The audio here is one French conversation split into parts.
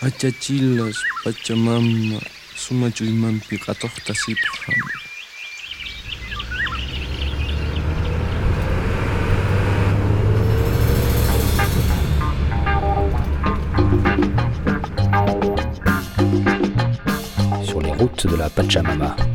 Achachilas Pachamama sumachuymanpi qhatuqta siphan. Sur les routes de la Pachamama.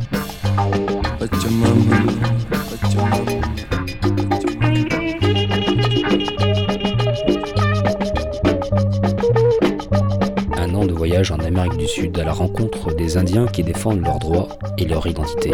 À la rencontre des Indiens qui défendent leurs droits et leur identité.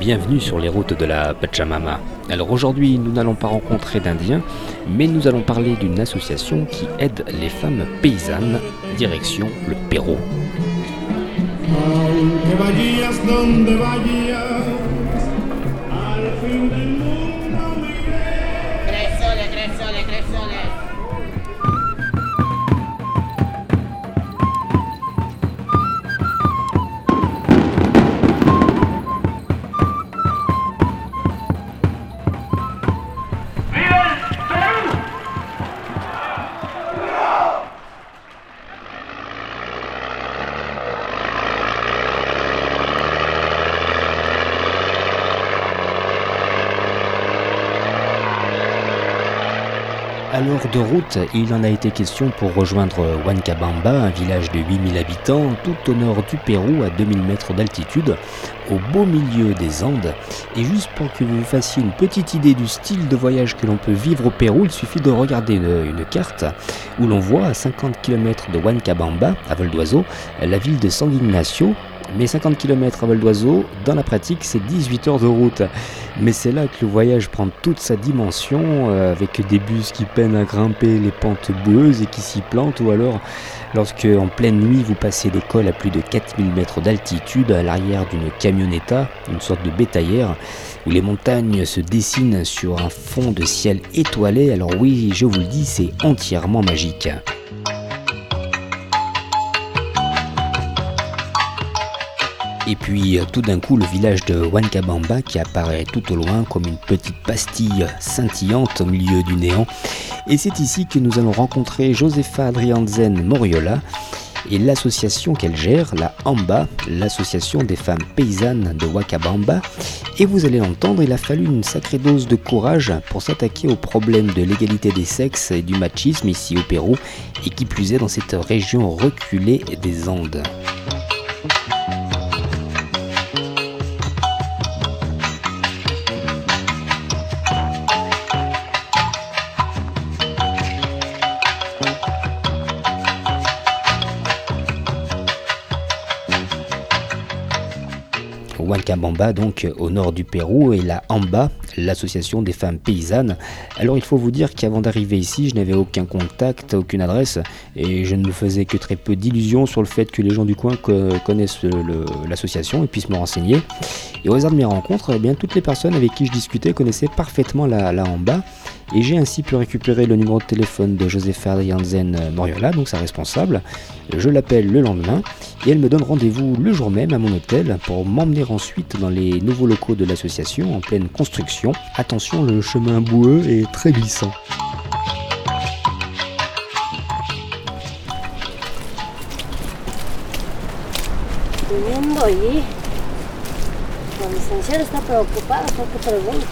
Bienvenue sur les routes de la Pachamama. Alors aujourd'hui, nous n'allons pas rencontrer d'Indiens, mais nous allons parler d'une association qui aide les femmes paysannes, direction le Pérou. Alors de route, il en a été question pour rejoindre Huancabamba, un village de 8000 habitants, tout au nord du Pérou, à 2000 mètres d'altitude, au beau milieu des Andes. Et juste pour que vous fassiez une petite idée du style de voyage que l'on peut vivre au Pérou, il suffit de regarder une, une carte où l'on voit à 50 km de Huancabamba, à vol d'oiseau, la ville de San Ignacio. Mais 50 km à vol d'oiseau, dans la pratique, c'est 18 heures de route. Mais c'est là que le voyage prend toute sa dimension, euh, avec des bus qui peinent à grimper les pentes boueuses et qui s'y plantent, ou alors lorsque en pleine nuit vous passez des cols à plus de 4000 mètres d'altitude à l'arrière d'une camionetta, une sorte de bétaillère, où les montagnes se dessinent sur un fond de ciel étoilé. Alors oui, je vous le dis, c'est entièrement magique. Et puis euh, tout d'un coup le village de Huancabamba qui apparaît tout au loin comme une petite pastille scintillante au milieu du néant. Et c'est ici que nous allons rencontrer Josefa Adrianzen Moriola et l'association qu'elle gère, la AMBA, l'association des femmes paysannes de Wakabamba. Et vous allez l'entendre, il a fallu une sacrée dose de courage pour s'attaquer au problème de l'égalité des sexes et du machisme ici au Pérou, et qui plus est dans cette région reculée des Andes. Huancabamba, donc au nord du Pérou, et la AMBA, l'association des femmes paysannes. Alors il faut vous dire qu'avant d'arriver ici, je n'avais aucun contact, aucune adresse, et je ne me faisais que très peu d'illusions sur le fait que les gens du coin co- connaissent l'association et puissent me renseigner. Et au hasard de mes rencontres, eh bien, toutes les personnes avec qui je discutais connaissaient parfaitement la, la AMBA, et j'ai ainsi pu récupérer le numéro de téléphone de Josefa Adrianzen Moriola, donc sa responsable. Je l'appelle le lendemain et elle me donne rendez-vous le jour même à mon hôtel pour m'emmener ensuite dans les nouveaux locaux de l'association en pleine construction. Attention, le chemin boueux est très glissant. Viviendo allí. La licenciada está preocupada porque pregunta.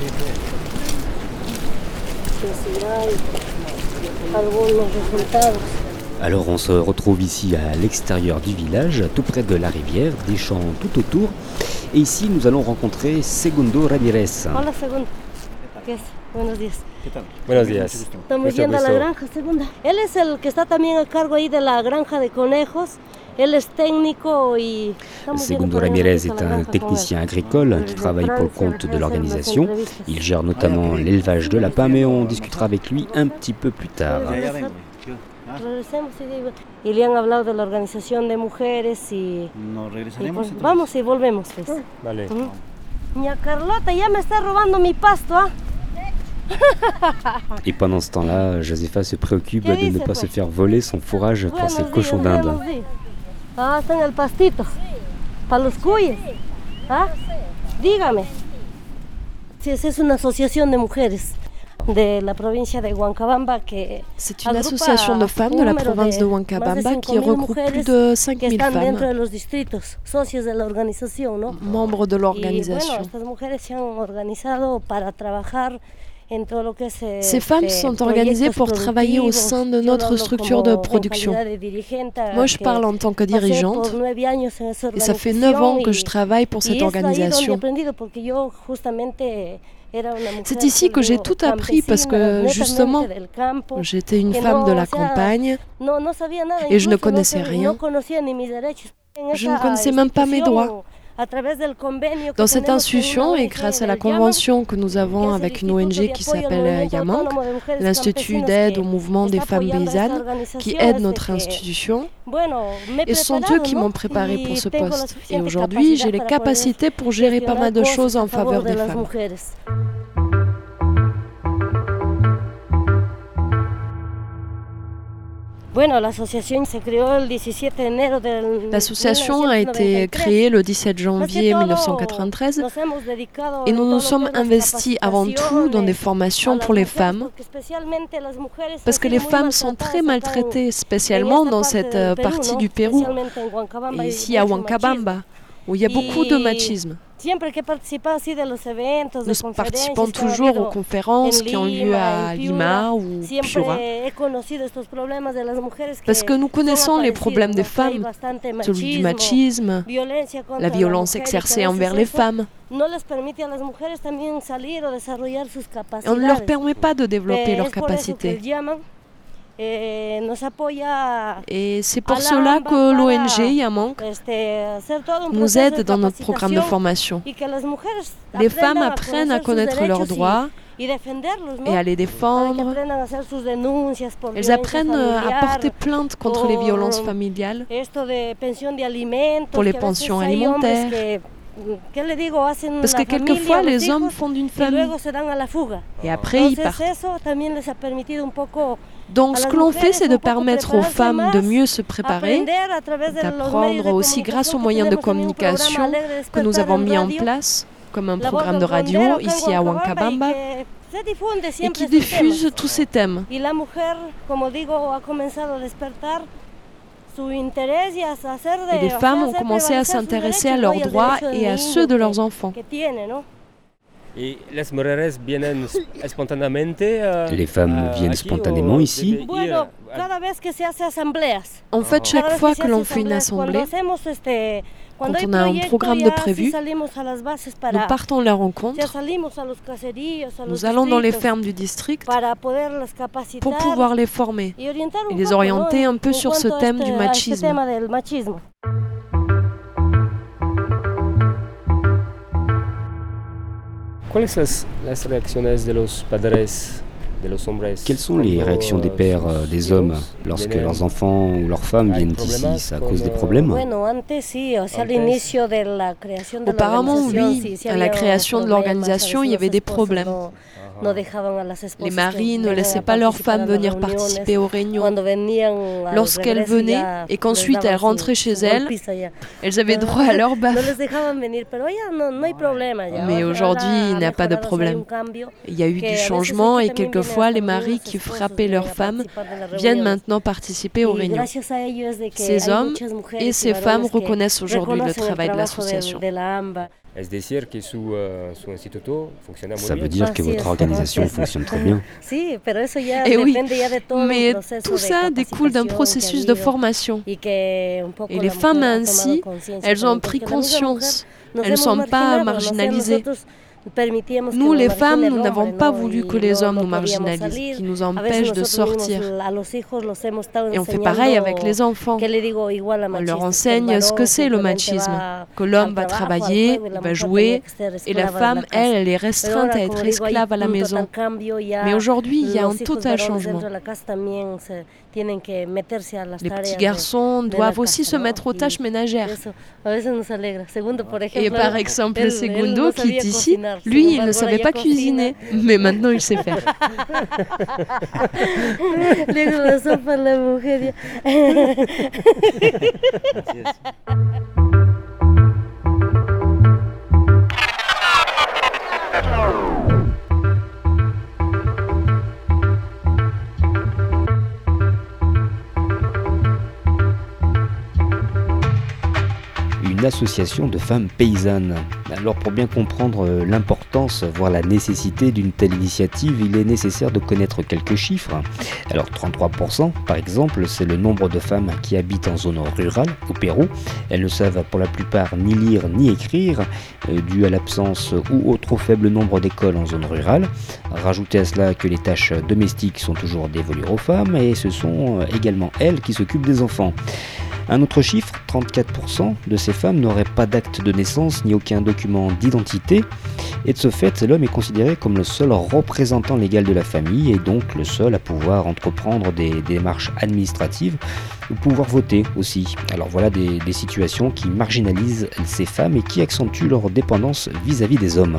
Que Alors on se retrouve ici à l'extérieur du village, tout près de la rivière, des champs tout autour. Et ici nous allons rencontrer Segundo Ramirez. Hola, segundo. Buenos días. Buenos días. Estamos yendo a la granja, segunda. Él es el que está también a cargo ahí de la granja de conejos. Segundo Ramirez est un technicien agricole qui travaille pour le compte de l'organisation. Il gère notamment l'élevage de lapins, mais on discutera avec lui un petit peu plus tard. Y le han hablado de la organización de mujeres y, Nos y regresaremos. vamos y volvemos pues. Vale. Carlota ya me está robando mi pasto, ¿ah? Et pendant ce temps-là, Josepha se préoccupe ¿Qué de ne pas se faire voler son fourrage pour ses cochons d'Inde. Ah, está en el pastito. Para los cuyes. ¿Ah? Dígame. Sí, es una asociación de mujeres de la provincia de Huancabamba que C'est une association de femmes de la province de más Huancabamba qui 5.000 regroupe plus de que 5000 están dentro de femmes, los distritos, socios de la organización, ¿no? membres de Y bueno, l'organisation. estas mujeres se han organizado para trabajar Ces femmes sont organisées pour travailler au sein de notre structure de production. Moi, je parle en tant que dirigeante et ça fait 9 ans que je travaille pour cette organisation. C'est ici que j'ai tout appris parce que, justement. J'étais une femme de la campagne, Et je ne connaissais rien. Je ne connaissais même pas mes droits. Dans cette institution et grâce à la convention que nous avons avec une ONG qui s'appelle Yamank, l'Institut d'aide au mouvement des femmes paysannes, qui aide de notre institution. Et ce sont eux qui m'ont préparé pour ce poste. Et aujourd'hui, j'ai les capacités pour gérer pas mal de choses en faveur des femmes. L'association a été 1993. créée le 17 Más que janvier todo, 1993 nos hemos dedicado et nous nous sommes investis avant tout dans des formations pour les femmes parce que les femmes sont très maltraitées, en spécialement dans cette partie du Pérou, ici à. Huancabamba, où il y a beaucoup de machisme. Nous participons toujours aux conférences en qui ont lieu à Lima ou Piura. Parce que nous son connaissons les problèmes des femmes, celui du machisme, la violence exercée envers les femmes. Et on ne leur permet pas de développer Eh, leurs capacités. Et c'est pour cela que l'ONG Yamank nous aide de dans notre programme de formation. Les femmes apprennent à connaître leurs droits et à les défendre. Elles apprennent euh, à porter plainte contre les violences familiales. Pour les pensions alimentaires. Parce que quelquefois, les hommes hijos, fondent une y famille et après ils partent. Donc ce que l'on fait, c'est de permettre aux femmes de mieux se préparer, d'apprendre aussi grâce aux moyens de communication que nous avons mis en place, comme un programme de radio ici à Huancabamba, et qui diffuse tous ces thèmes. Et les femmes ont commencé à s'intéresser à leurs droits et à ceux de leurs enfants. Les femmes viennent spontanément ici. En fait, Ah. chaque fois que l'on fait une assemblée, Quand on a un programme de prévu, nous partons à la rencontre, nous allons dans les fermes du district pour pouvoir les former. et les orienter un peu sur ce thème du machisme. ¿Cuáles las, las reacciones de los padres, de los hombres? Quelles sont les réactions des pères, euh, des hommes, lorsque leurs enfants ou leurs femmes viennent ici C'est à cause des problèmes? Auparavant, organización, oui, à la création de l'organisation, il y avait des problèmes. Les maris ne laissaient pas leurs femmes venir participer aux réunions. Lorsqu'elles venaient et qu'ensuite elles rentraient chez elles. Elles avaient droit à leur baffe. Mais aujourd'hui, il n'y a pas de problème. Il y a eu du changement et quelquefois les maris qui frappaient leurs femmes viennent maintenant participer aux réunions. Ces hommes et ces femmes reconnaissent aujourd'hui le travail de l'association. Que muy Ça veut dire que Así votre organisation fonctionne très bien. Ya Eh oui, Mais tout ça découle d'un processus que de formation. que Et les femmes ainsi, elles ont pris conscience. Elles ne sont pas marginalisées. Nous, les femmes, nous n'avons pas voulu que les hommes no nous marginalisent, qui nous empêchent de sortir. Et on fait pareil avec les enfants. On leur enseigne ce que c'est le machisme, que l'homme va travailler, il va jouer, et la femme, elle, elle est restreinte à être esclave à la maison. Mais aujourd'hui, il y a un total changement. Les petits garçons doivent aussi se mettre aux tâches ménagères. Et par exemple, Segundo, qui est ici. Lui, il ne savait pas cuisiner, mais maintenant il sait faire. Luego la sopa la mujer. une association de femmes paysannes. Alors pour bien comprendre euh, l'importance, voire la nécessité d'une telle initiative, il est nécessaire de connaître quelques chiffres. Alors 33% par exemple, c'est le nombre de femmes qui habitent en zone rurale au Pérou. Elles ne savent pour la plupart ni lire ni écrire, euh, dû à l'absence ou au trop faible nombre d'écoles en zone rurale. Rajoutez à cela que les tâches domestiques sont toujours dévolues aux femmes et ce sont euh, également elles qui s'occupent des enfants. Un autre chiffre, 34% de ces femmes n'auraient pas d'acte de naissance ni aucun document d'identité. Et de ce fait, l'homme est considéré comme le seul représentant légal de la famille et donc le seul à pouvoir entreprendre des, démarches administratives ou pouvoir voter aussi. Alors voilà des, situations qui marginalisent ces femmes et qui accentuent leur dépendance vis-à-vis des hommes.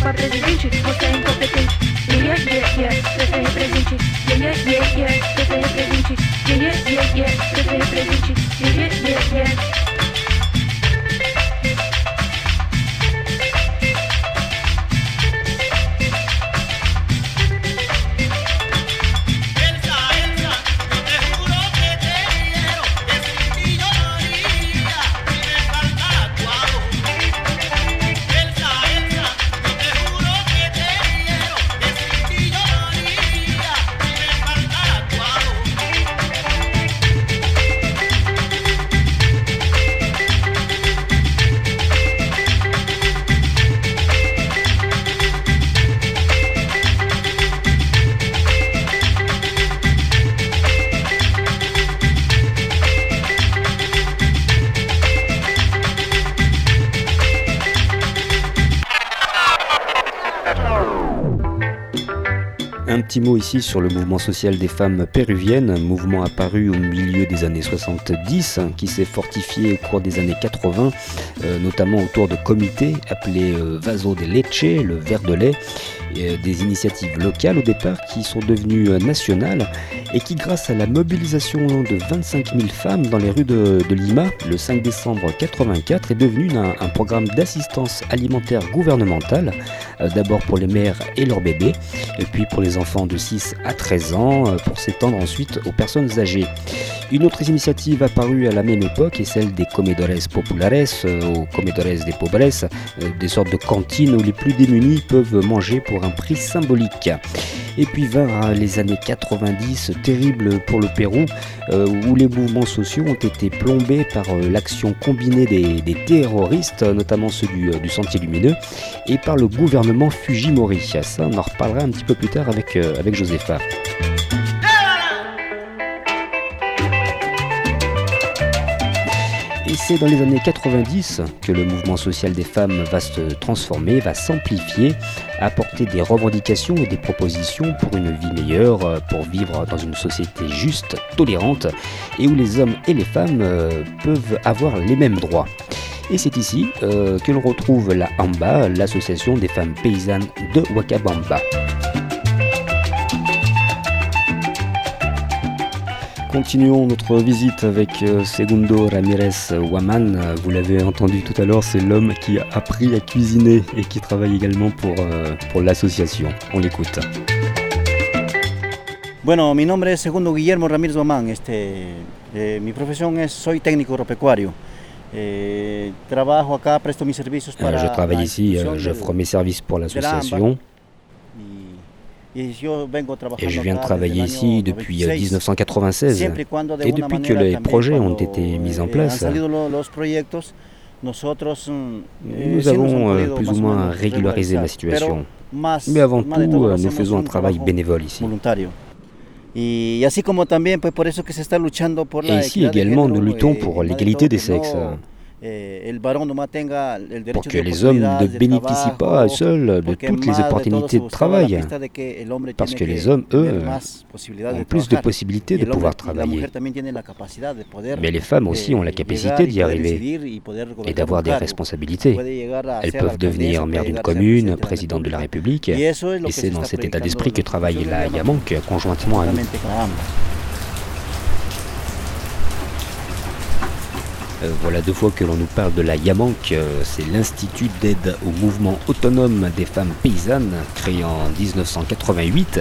по президенчик, пускай им компетент. Е-е-е, это не президенчик. Е-е-е, это не президенчик. Е-е-е, это не президенчик. Е-е-е, Un petit mot ici sur le mouvement social des femmes péruviennes, mouvement apparu au milieu des années 70, hein, qui s'est fortifié au cours des années 80, euh, notamment autour de comités appelés euh, Vaso de Leche, le verre de lait, des initiatives locales au départ qui sont devenues euh, nationales et qui, grâce à la mobilisation de 25 000 femmes dans les rues de, Lima le 5 décembre 84, est devenu un, programme d'assistance alimentaire gouvernementale, euh, d'abord pour les mères et leurs bébés, et puis pour les enfants de 6 à 13 ans, euh, pour s'étendre ensuite aux personnes âgées. Une autre initiative apparue à la même époque est celle des comedores populares euh, ou comedores de pobres, euh, des sortes de cantines où les plus démunis peuvent manger pour un prix symbolique. Et puis vinrent les années 90, terribles pour le Pérou, euh, où les mouvements sociaux ont été plombés par euh, l'action combinée des, terroristes, notamment ceux du, euh, Sentier Lumineux, et par le gouvernement Fujimori. Ça, on en reparlera un petit peu plus tard avec, avec Josepha. Et c'est dans les années 90 que le mouvement social des femmes va se transformer, va s'amplifier, apporter des revendications et des propositions pour une vie meilleure, euh, pour vivre dans une société juste, tolérante, et où les hommes et les femmes euh, peuvent avoir les mêmes droits. Et c'est ici euh, que l'on retrouve la AMBA, l'association des femmes paysannes de Wakabamba. Continuons notre visite avec euh, Segundo Ramirez Waman. Euh, Vous l'avez entendu tout à l'heure, c'est l'homme qui a appris à cuisiner et qui travaille également pour, euh, pour l'association. On l'écoute. Bueno, mi nombre es Segundo Guillermo Ramírez Guamán. Este, eh, mi profesión es soy técnico agropecuario. Eh, trabajo acá, presto mis servicios Euh, para je travaille ici, euh, j'offre mes services pour l'association y, y yo vengo trabajando et je viens de travailler ici depuis euh, 96, 1996. siempre y cuando de Et depuis que les projets ont été mis en eh, place, mm, eh, nous han avons euh, plus ou moins régularisé la situation. Mais avant tout, euh, nous faisons un travail bénévole ici. Et ici également, nous luttons eh, pour l'égalité des sexes. Pour que les hommes ne bénéficient pas seuls de toutes les opportunités de travail, parce que les hommes, eux, ont plus de possibilités de pouvoir travailler. Mais les femmes aussi eh, ont la capacité d'y arriver et d'avoir des responsabilités. Elles peuvent devenir maire d'une commune, présidente de la. République. Et c'est dans cet état d'esprit que travaille la Yamank conjointement à nous. Euh, voilà deux fois que l'on nous parle de la Yamank, euh, c'est l'Institut d'aide au mouvement autonome des femmes paysannes, créé en 1988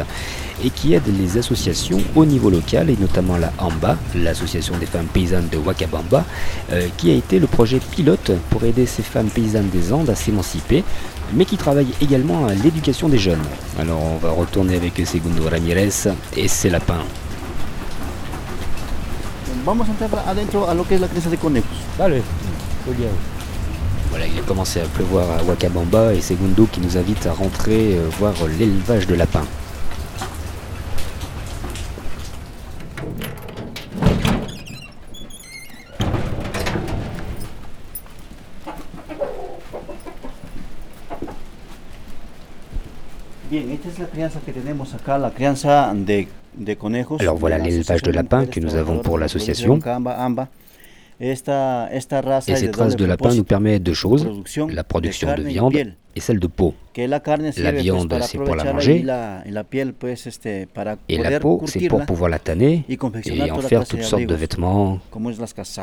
et qui aide les associations au niveau local et notamment la AMBA, l'association des femmes paysannes de Wakabamba, euh, qui a été le projet pilote pour aider ces femmes paysannes des Andes à s'émanciper, mais qui travaille également à l'éducation des jeunes. Alors on va retourner avec Segundo Ramirez et ses lapins. Vamos a entrar adentro a lo que es la crianza de conejos. Vale, muy bien. Voilà, il a commencé à pleuvoir à Wakabamba et Segundo qui nous invite à rentrer euh, voir l'élevage de lapins. Bien, esta es la crianza que tenemos acá, la crianza de. Alors voilà l'élevage de lapins que nous avons pour l'association. Et cette race de lapin nous permet deux choses, la production de viande et celle de peau. La viande, c'est pour la manger. Et la peau, c'est pour pouvoir la tanner et en faire toutes sortes de vêtements,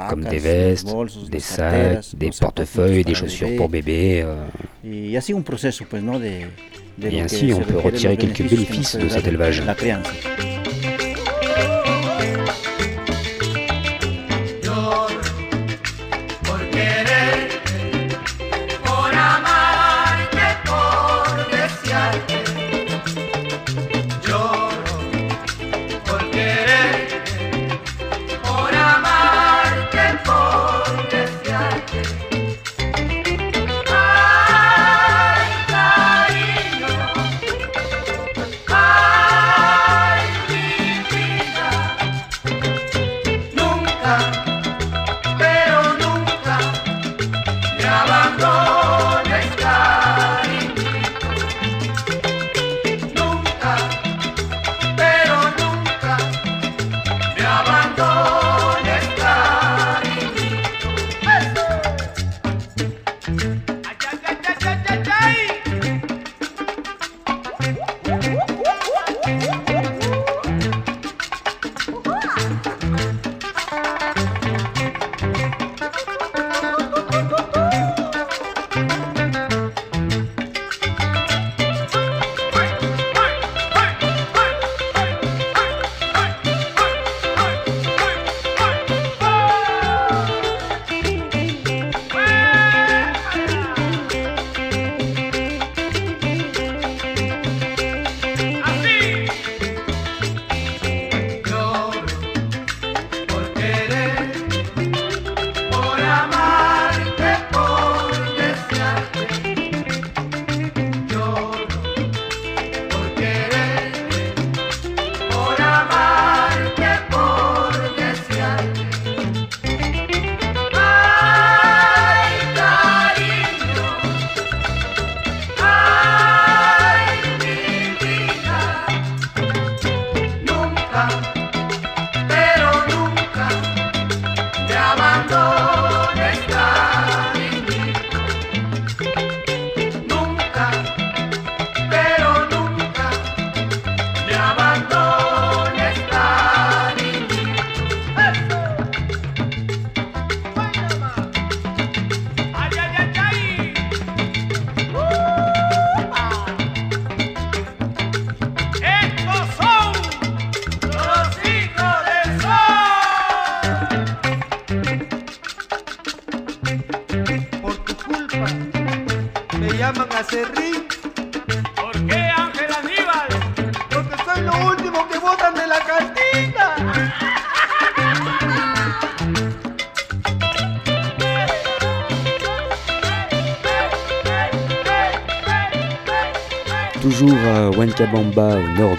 comme des vestes, des sacs, des portefeuilles, des chaussures pour bébé. euh, Et ainsi, on peut retirer quelques bénéfices de cet élevage.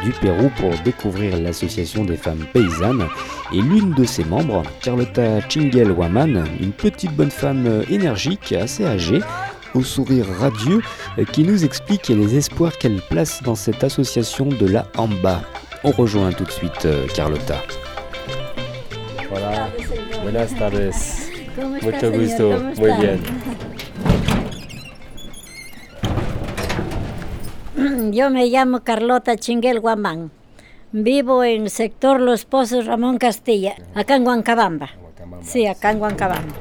Du Pérou, pour découvrir l'association des femmes paysannes. Et l'une de ses membres, Carlota Chingel Waman, une petite bonne femme énergique, assez âgée, au sourire radieux, qui nous explique les espoirs qu'elle place dans cette association de la Amba. On rejoint tout de suite euh, Carlota. Hola, buenas tardes. ¿Cómo está, Mucho señor? gusto, ¿Cómo muy está? bien. Yo me llamo Carlota Chinguel Guamán. Vivo en el sector Los Pozos Ramón Castilla, acá en Huancabamba. Sí, acá en Huancabamba.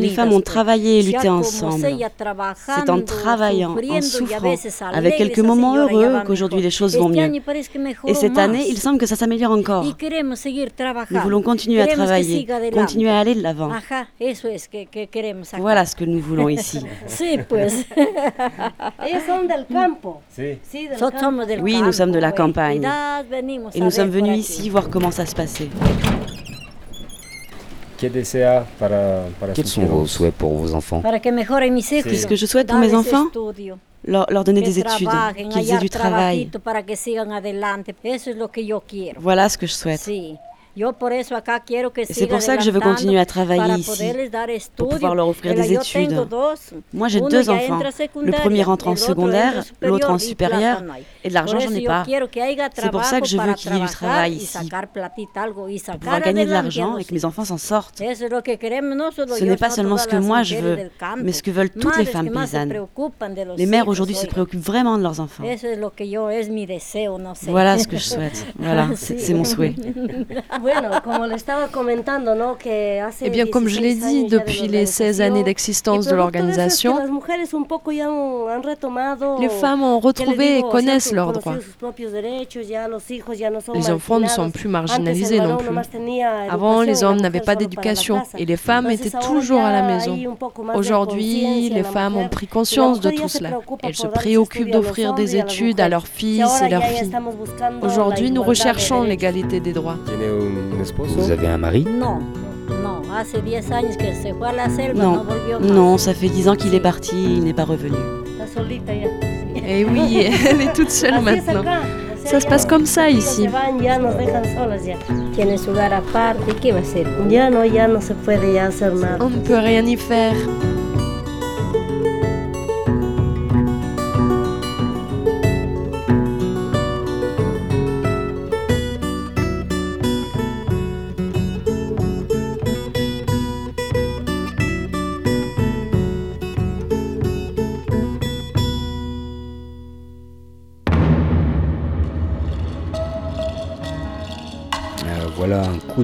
Les femmes ont travaillé et lutté ensemble. C'est en travaillant, en souffrant, avec quelques moments heureux, qu'aujourd'hui les choses vont mieux. Et cette année, il semble que ça s'améliore encore. Nous voulons continuer à travailler, continuer à aller de l'avant. Voilà ce que nous voulons ici. Oui, nous sommes de la campagne. Et nous sommes venus ici voir comment ça se passait. ¿Qué desea para, para Quels sont vos souhaits pour vos enfants? Para que je souhaite pour mes enfants leur, leur donner des études, qu'ils aient du travail. Voilà ce que je souhaite. C'est pour ça que je veux continuer à travailler ici, pour pouvoir leur offrir des études. Moi, j'ai deux enfants. Le premier entre en secondaire, l'autre en supérieur, et de l'argent, j'en ai pas. C'est pour ça que je veux qu'il y ait du travail ici, pour pouvoir gagner de l'argent et que mes enfants s'en sortent. Ce n'est pas seulement ce que moi je veux, mais ce que veulent toutes les femmes paysannes. Les mères aujourd'hui se préoccupent vraiment de leurs enfants. Voilà ce que je souhaite. Voilà, c'est mon souhait. Bueno, como le estaba comentando, ¿no? Que hace Eh bien, comme je l'ai 16 dit, depuis les 16 années d'existence de l'organisation, les femmes ont ¿qué les retrouvé et connaissent leurs droits. sus propios derechos, ya los hijos ya no son Les enfants ne sont plus marginalisés non plus. Avant, les hommes n'avaient pas d'éducation et les femmes Entonces, étaient toujours à la maison. Aujourd'hui, les femmes ont pris conscience de tout cela. Elles se préoccupent d'offrir des études à leurs fils et leurs filles. Aujourd'hui, nous recherchons l'égalité des droits. Vous avez un mari No, no, hace 10 años que se fue a la selva, no, Non, volvió más. non, ça fait 10 ans qu'il est parti, il n'est pas revenu. Está solita ya. Et Eh oui, elle est toute seule maintenant. Ça se passe comme ça ici. Se van, ya nos dejan solas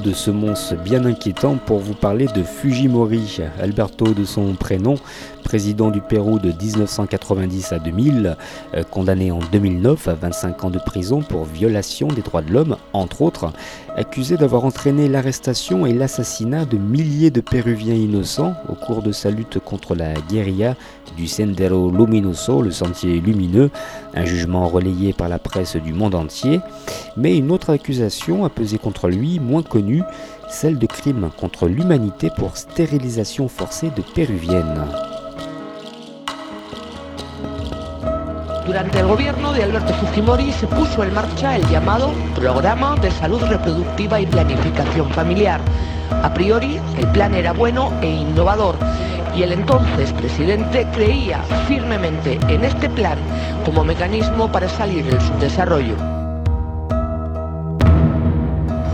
de semonce bien inquiétant pour vous parler de Fujimori, Alberto de son prénom, président du Pérou de 1990 à 2000, euh, condamné en 2009 à 25 ans de prison pour violation des droits de l'homme, entre autres, accusé d'avoir entraîné l'arrestation et l'assassinat de milliers de Péruviens innocents au cours de sa lutte contre la guérilla du Sendero Luminoso, le sentier lumineux, un jugement relayé par la presse du monde entier. Mais une autre accusation a pesé contre lui, moins connue, celle de crime contre l'humanité pour stérilisation forcée de péruviennes. Durante el gobierno de Alberto Fujimori se puso en marcha el llamado Programa de Salud Reproductiva y Planificación Familiar. A priori, el plan era bueno e innovador y el entonces presidente creía firmemente en este plan como mecanismo para salir del subdesarrollo.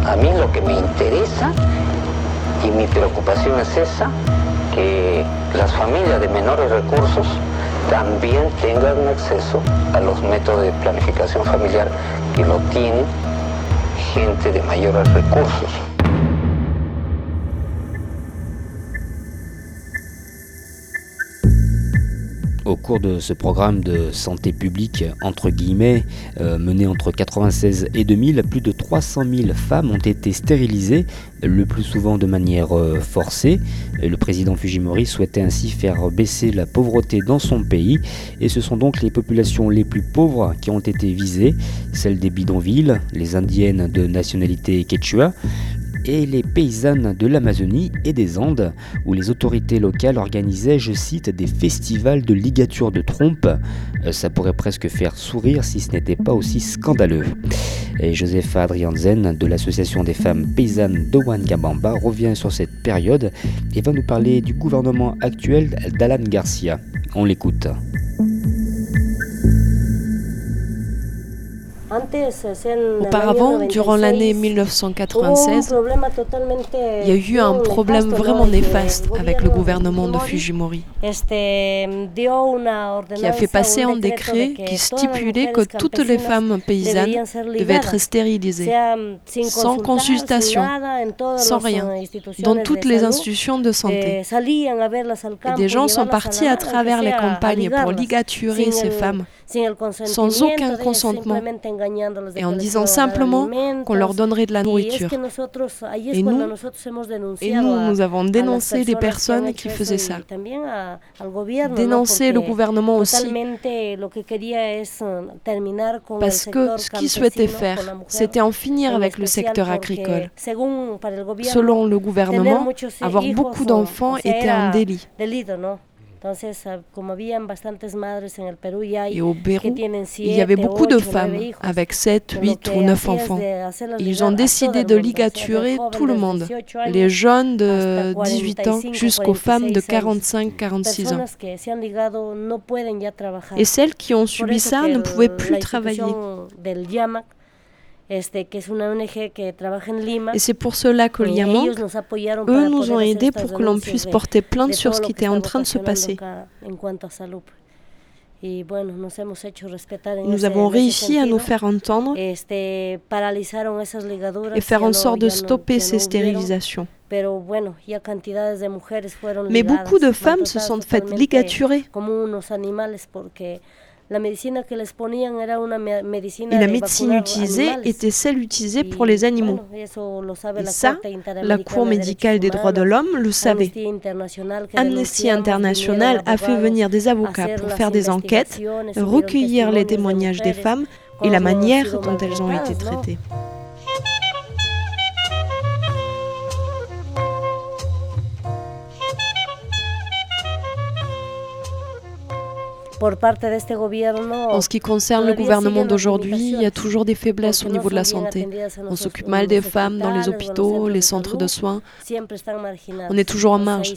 A mí lo que me interesa y mi preocupación es esa, que las familias de menores recursos también tengan acceso a los métodos de planificación familiar que lo tienen gente de mayores recursos. Cours de ce programme de santé publique, entre guillemets, euh, mené entre 96 et 2000, plus de 300 000 femmes ont été stérilisées, le plus souvent de manière euh, forcée. Le président Fujimori souhaitait ainsi faire baisser la pauvreté dans son pays, et ce sont donc les populations les plus pauvres qui ont été visées, celles des bidonvilles, les indiennes de nationalité quechua, et les paysannes de l'Amazonie et des Andes, où les autorités locales organisaient, je cite, des festivals de ligature de trompe. Euh, Ça pourrait presque faire sourire si ce n'était pas aussi scandaleux. Et Josepha Adrianzen de l'association des femmes paysannes de Huancabamba revient sur cette période et va nous parler du gouvernement actuel d'Alan Garcia. On l'écoute. Auparavant, durant l'année 1996, il y a eu un problème vraiment néfaste avec le gouvernement de Fujimori, qui a fait passer un décret qui stipulait que toutes les femmes paysannes devaient être stérilisées, sans consultation, sans rien, dans toutes les institutions de santé. Et des gens sont partis à travers les campagnes pour ligaturer ces femmes sans aucun consentement et en disant simplement qu'on leur donnerait de la nourriture. Et nous, et nous, nous avons dénoncé les personnes qui faisaient ça. Dénoncé le gouvernement aussi. Parce que ce qu'ils souhaitaient faire, c'était en finir avec le secteur agricole. Selon le gouvernement, avoir beaucoup d'enfants était un délit. Et au Pérou, il y avait beaucoup de femmes avec 7, 8 ou 9 enfants. Ils ont décidé de ligaturer tout le monde, les jeunes de 18 ans jusqu'aux femmes de 45-46 ans. Et celles qui ont subi ça ne pouvaient plus travailler. Et c'est pour cela que l'IAMANC, eux, nous ont aidés pour que l'on puisse porter plainte sur ce qui était en train de se passer. Nous avons réussi à nous faire entendre et faire en sorte de stopper ces stérilisations. Mais beaucoup de femmes se sont faites ligaturer. Et la médecine utilisée était celle utilisée pour les animaux. Et ça, la Cour médicale des droits de l'homme le savait. Amnesty International a fait venir des avocats pour faire des enquêtes, recueillir les témoignages des femmes et la manière dont elles ont été traitées. En ce qui concerne le gouvernement d'aujourd'hui, il y a toujours des faiblesses au niveau de la santé. On s'occupe mal des femmes dans les hôpitaux, les centres de soins. On est toujours en marge.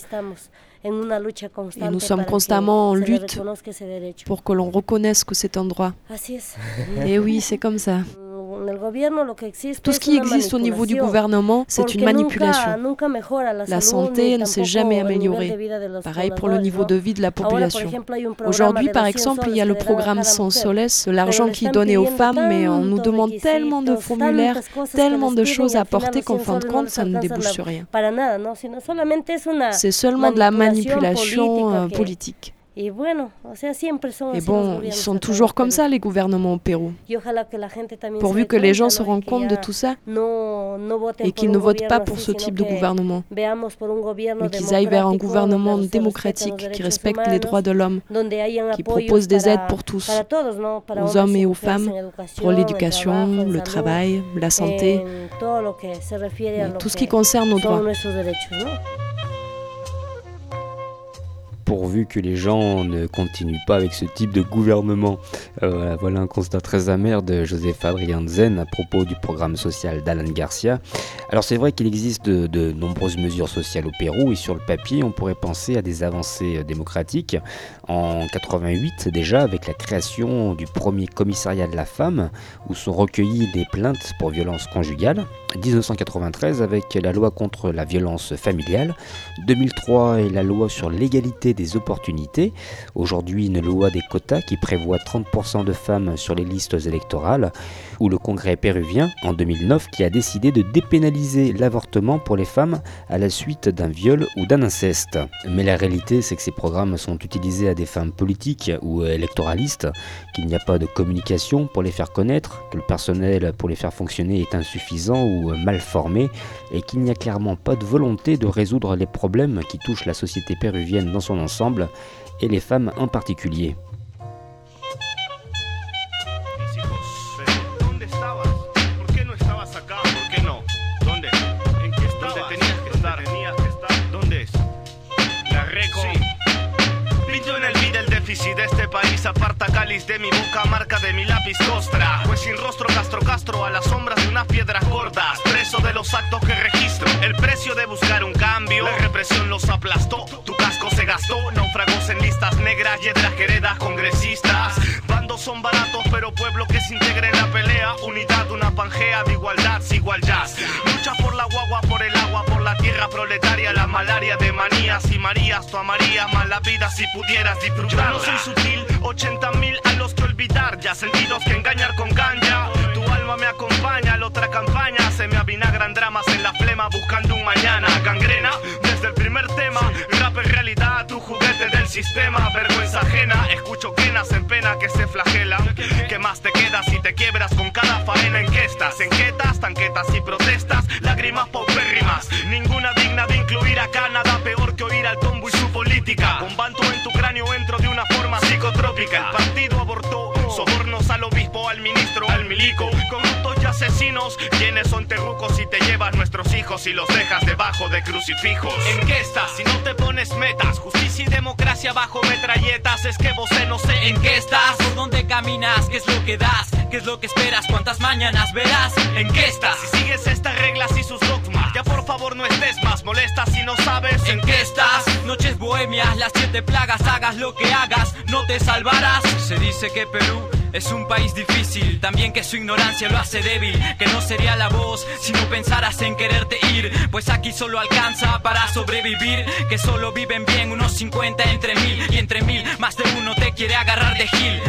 Et nous sommes constamment en lutte pour que l'on reconnaisse que c'est un droit. Et oui, c'est comme ça. Tout ce qui existe au niveau du gouvernement, c'est une manipulation. La santé ne s'est jamais améliorée. Pareil pour le niveau de vie de la population. Aujourd'hui, par exemple, il y a le programme Sans Solès, l'argent qui est donné aux femmes, mais on nous demande tellement de formulaires, tellement de choses à apporter qu'en fin de compte, ça ne débouche sur rien. C'est seulement de la manipulation euh, politique. Et bon, ils sont toujours comme ça, les gouvernements au Pérou. Pourvu que les gens se rendent compte de tout ça. et qu'ils ne votent pas pour ce type de gouvernement, mais qu'ils aillent vers un gouvernement démocratique qui respecte les droits de l'homme, qui propose des aides pour tous, aux hommes et aux femmes, pour l'éducation, le travail, la santé, tout ce qui concerne nos droits. Pourvu que les gens ne continuent pas avec ce type de gouvernement. Euh, voilà un constat très amer de Joseph Adrianzen à propos du programme social d'Alan Garcia. Alors c'est vrai qu'il existe de, nombreuses mesures sociales au Pérou et sur le papier on pourrait penser à des avancées démocratiques. En 88 déjà avec la création du premier commissariat de la femme où sont recueillies des plaintes pour violences conjugales. 1993 avec la loi contre la violence familiale. 2003 et la loi sur l'égalité opportunités. Aujourd'hui, une loi des quotas qui prévoit 30% de femmes sur les listes électorales. Ou le Congrès péruvien, en 2009, qui a décidé de dépénaliser l'avortement pour les femmes à la suite d'un viol ou d'un inceste. Mais la réalité, c'est que ces programmes sont utilisés à des fins politiques ou électoralistes, qu'il n'y a pas de communication pour les faire connaître, que le personnel pour les faire fonctionner est insuffisant ou mal formé, et qu'il n'y a clairement pas de volonté de résoudre les problèmes qui touchent la société péruvienne dans son ensemble, ensemble, et les femmes en particulier. Aparta cáliz de mi boca, marca de mi lápiz costra. Pues sin rostro, Castro Castro, a las sombras de unas piedras gordas. Preso de los actos que registro. El precio de buscar un cambio. La represión los aplastó. Tu casco se gastó. Naufragos en listas negras, yedras heredas congresistas. Bandos son baratos, pero pueblo que se integre en la pelea. Unidad, una pangea de igualdad, igual jazz. Lucha por la guagua, por el proletaria, la malaria de manías y Marías, tu amaría más la vida si pudieras disfrutar. No soy sutil, 80 mil a los que olvidar, ya sentidos que engañar con ganja. Tu alma me acompaña, la otra campaña se me avinagran dramas en la flema buscando un mañana. Gangrena desde el primer tema, rap en realidad, tu juguete del sistema, vergüenza ajena. Escucho quenas en pena que se flagelan. ¿Qué más te queda si te quiebras con cada faena en que estás? En quetas, tanquetas y protestas, lágrimas paupérrimas. Acá, nada peor que oír al tombo y su política. Bombanto en tu cráneo entro de una forma psicotrópica. El partido abortó sobornos al obispo, al ministro, al milico. Corruptos y asesinos, quienes son terrucos y te llevas nuestros hijos y los dejas debajo de crucifijos. ¿En qué estás si no te pones metas? Justicia y democracia bajo metralletas. Es que vos no sé en qué estás. ¿Por dónde caminas? ¿Qué es lo que das? ¿Qué es lo que esperas? ¿Cuántas mañanas verás? ¿En qué estás? Si sigues estas reglas y sus dogmas, por favor no estés más molesta si no sabes ¿En qué estás? Noches bohemias, las siete plagas, hagas lo que hagas, no te salvarás. Se dice que Perú es un país difícil, también que su ignorancia lo hace débil, que no sería la voz si no pensaras en quererte ir, pues aquí solo alcanza para sobrevivir, que solo viven bien unos 50 entre mil y entre mil más de uno te quiere agarrar de Gil.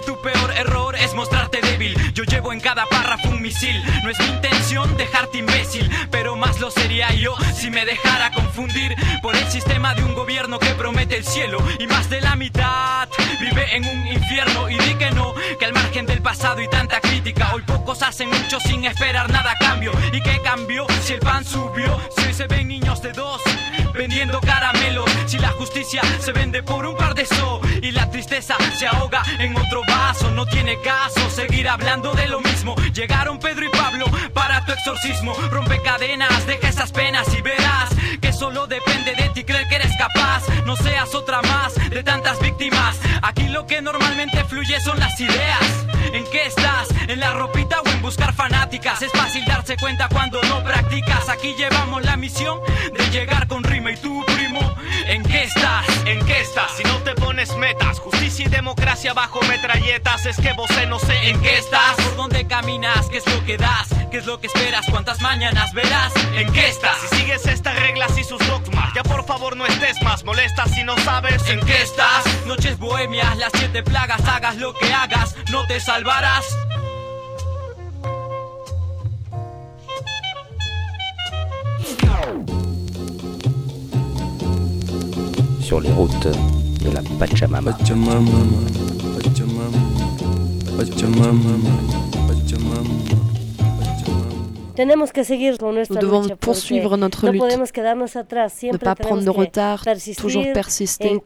Tu peor error es mostrarte débil, yo llevo en cada párrafo un misil, no es mi intención dejarte imbécil, pero más lo sería yo si me dejara confundir por el sistema de un gobierno que promete el cielo y más de la mitad vive en un infierno y di que no que al margen del pasado y tanta crítica, hoy pocos hacen mucho sin esperar nada a cambio. ¿Y qué cambió? Si el pan subió, si hoy se ven niños de dos vendiendo caramelos, si la justicia se vende por un par de so y la tristeza se ahoga en otro vaso, no tiene caso seguir hablando de lo mismo. Llegaron Pedro y Pablo para tu exorcismo, rompe cadenas, deja esas penas y verás que solo depende de ti creer que eres capaz, no seas otra más de tantas víctimas. Aquí lo que normalmente fluye son las ideas. ¿En qué estás? ¿En la ropita o en buscar fanáticas? Es fácil darse cuenta cuando no practicas. Aquí llevamos la misión de llegar con y tú, primo. ¿En qué estás? ¿En qué estás? Si no te pones metas, justicia y democracia bajo metralletas, es que vos no sé en qué estás. ¿Por dónde caminas? ¿Qué es lo que das? ¿Qué es lo que esperas? ¿Cuántas mañanas verás? ¿En qué estás? Si sigues estas reglas y sus dogmas, ya por favor no estés más molesta si no sabes ¿En qué estás? Noches bohemias, las siete plagas, hagas lo que hagas, no te salvarás. Sur les routes de la Pachamama. Pachamama, Pachamama, Pachamama, Pachamama. Nous devons poursuivre notre no lutte. Ne pas prendre de retard, toujours persister.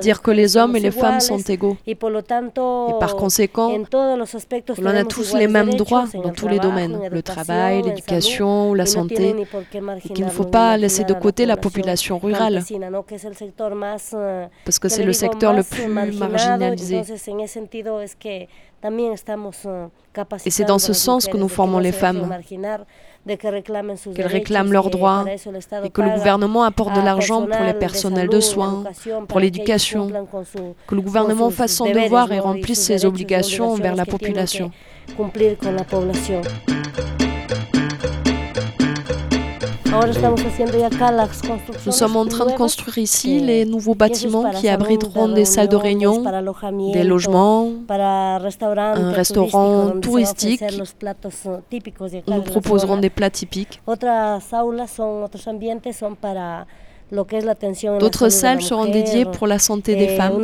Dire que les hommes et les femmes sont égaux. Et par conséquent, On a tous les mêmes droits dans tous les domaines, le travail, l'éducation ou la santé, et qu'il ne faut pas laisser de côté la population rurale, parce que c'est le secteur le plus marginalisé. Et c'est dans ce sens que nous formons les femmes, qu'elles réclament leurs droits et que le gouvernement apporte de l'argent pour les personnels de soins, pour l'éducation, que le gouvernement fasse son devoir et remplisse ses obligations envers la population. Nous sommes en train de construire ici les nouveaux bâtiments qui abriteront de des salles de réunion, des logements, un restaurant touristique. acá Nous proposerons des plats typiques. D'autres salles seront dédiées pour la santé des eh, femmes.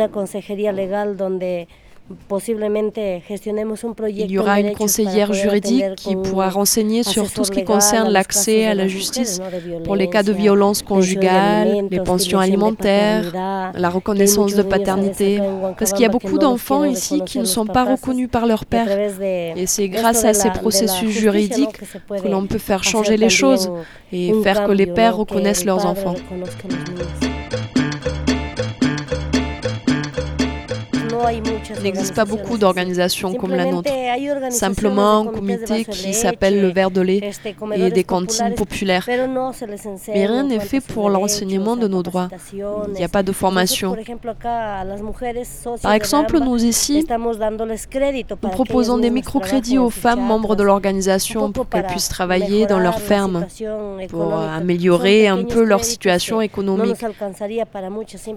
Il y aura une conseillère juridique qui pourra renseigner sur tout ce qui concerne l'accès à la justice pour les cas de violence conjugale, les pensions alimentaires, la reconnaissance de paternité, parce qu'il y a beaucoup d'enfants ici qui ne sont pas reconnus par leur père. Et c'est grâce à ces processus juridiques que l'on peut faire changer les choses et faire que les pères reconnaissent leurs enfants. Il n'existe pas beaucoup d'organisations comme la nôtre. Simplement un comité qui s'appelle le verre de lait et des cantines populaires. Mais rien n'est fait pour l'enseignement de nos droits. Il n'y a pas de formation. Par exemple, nous ici, nous proposons des microcrédits aux femmes membres de l'organisation pour qu'elles puissent travailler dans leur ferme, pour améliorer un peu leur situation économique.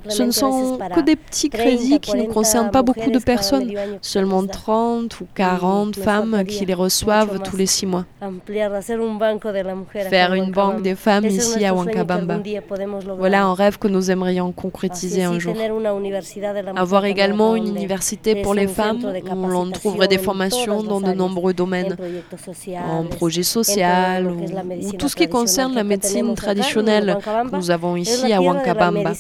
Ce ne sont que des petits crédits qui ne concernent pas beaucoup de personnes, seulement 30 ou 40 femmes qui les reçoivent tous les six mois. Faire une banque des femmes ici à Huancabamba. Voilà un rêve que nous aimerions concrétiser un jour. Avoir également une université pour les femmes où l'on trouverait des formations dans de nombreux domaines, en projet social ou, ou tout ce qui concerne la médecine traditionnelle que nous avons ici à Huancabamba.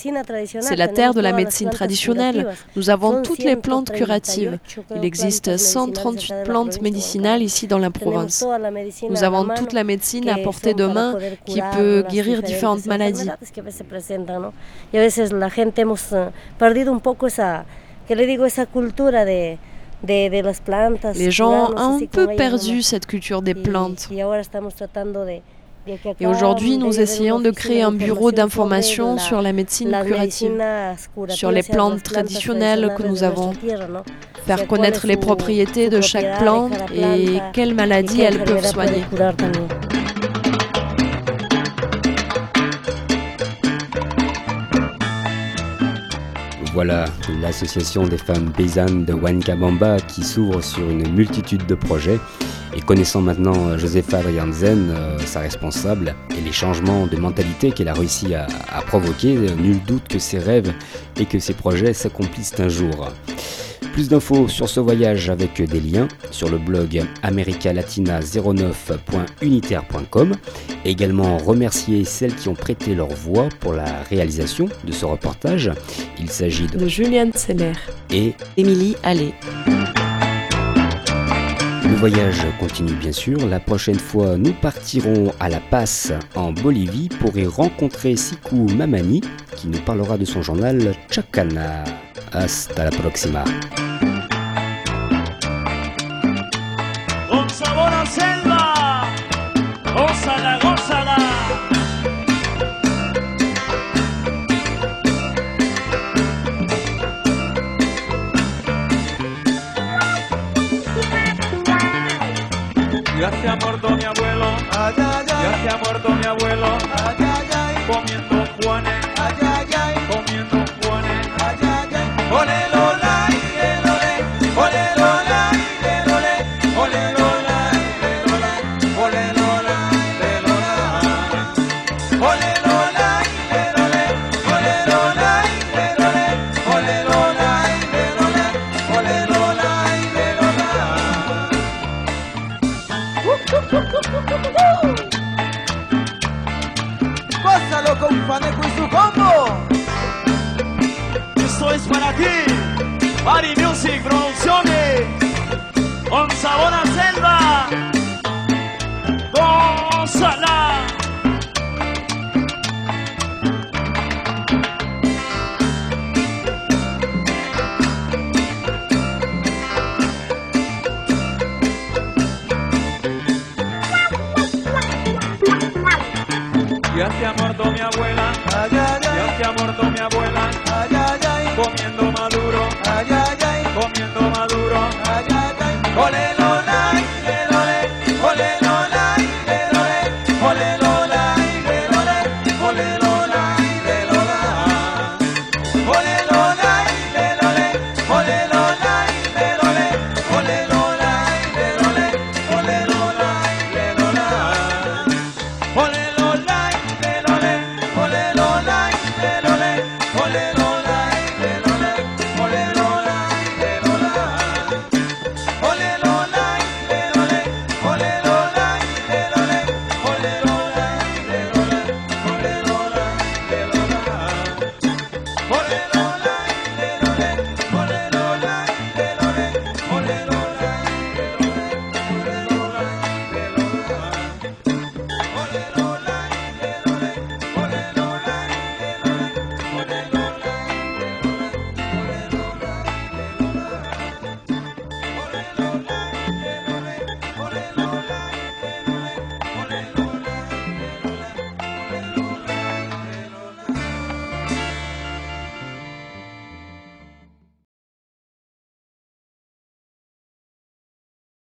C'est la terre de la médecine traditionnelle. Nous avons toutes les plantes curatives. Il existe 138 plantes médicinales ici dans la province. Nous avons toute la médecine à portée de main qui peut guérir différentes maladies. Y a veces la gente hemos perdido un poco esa, que le digo, esa cultura de, de, de las plantas. Les gens ont un peu perdu cette culture des plantes. Et aujourd'hui, nous essayons de créer un bureau d'information sur la médecine curative, sur les plantes traditionnelles que nous avons, faire connaître les propriétés de chaque plante et quelles maladies elles peuvent soigner. Voilà l'association des femmes paysannes de Huancabamba qui s'ouvre sur une multitude de projets. Et connaissant maintenant euh, Josefa Adrianzen, euh, sa responsable, et les changements de mentalité qu'elle a réussi à, à provoquer, euh, nul doute que ses rêves et que ses projets s'accomplissent un jour. Plus d'infos sur ce voyage avec des liens sur le blog americalatina09.unitaire.com. Également remercier celles qui ont prêté leur voix pour la réalisation de ce reportage. Il s'agit de de Juliane et Émilie Allais. Voyage continue bien sûr. La prochaine fois, nous partirons à La Paz, en Bolivie, pour y rencontrer Siku Mamani, qui nous parlera de son journal Chacana. Hasta la próxima. Ya se ha muerto mi abuelo, ya se ha muerto mi abuelo, comiendo juanes, Take it all.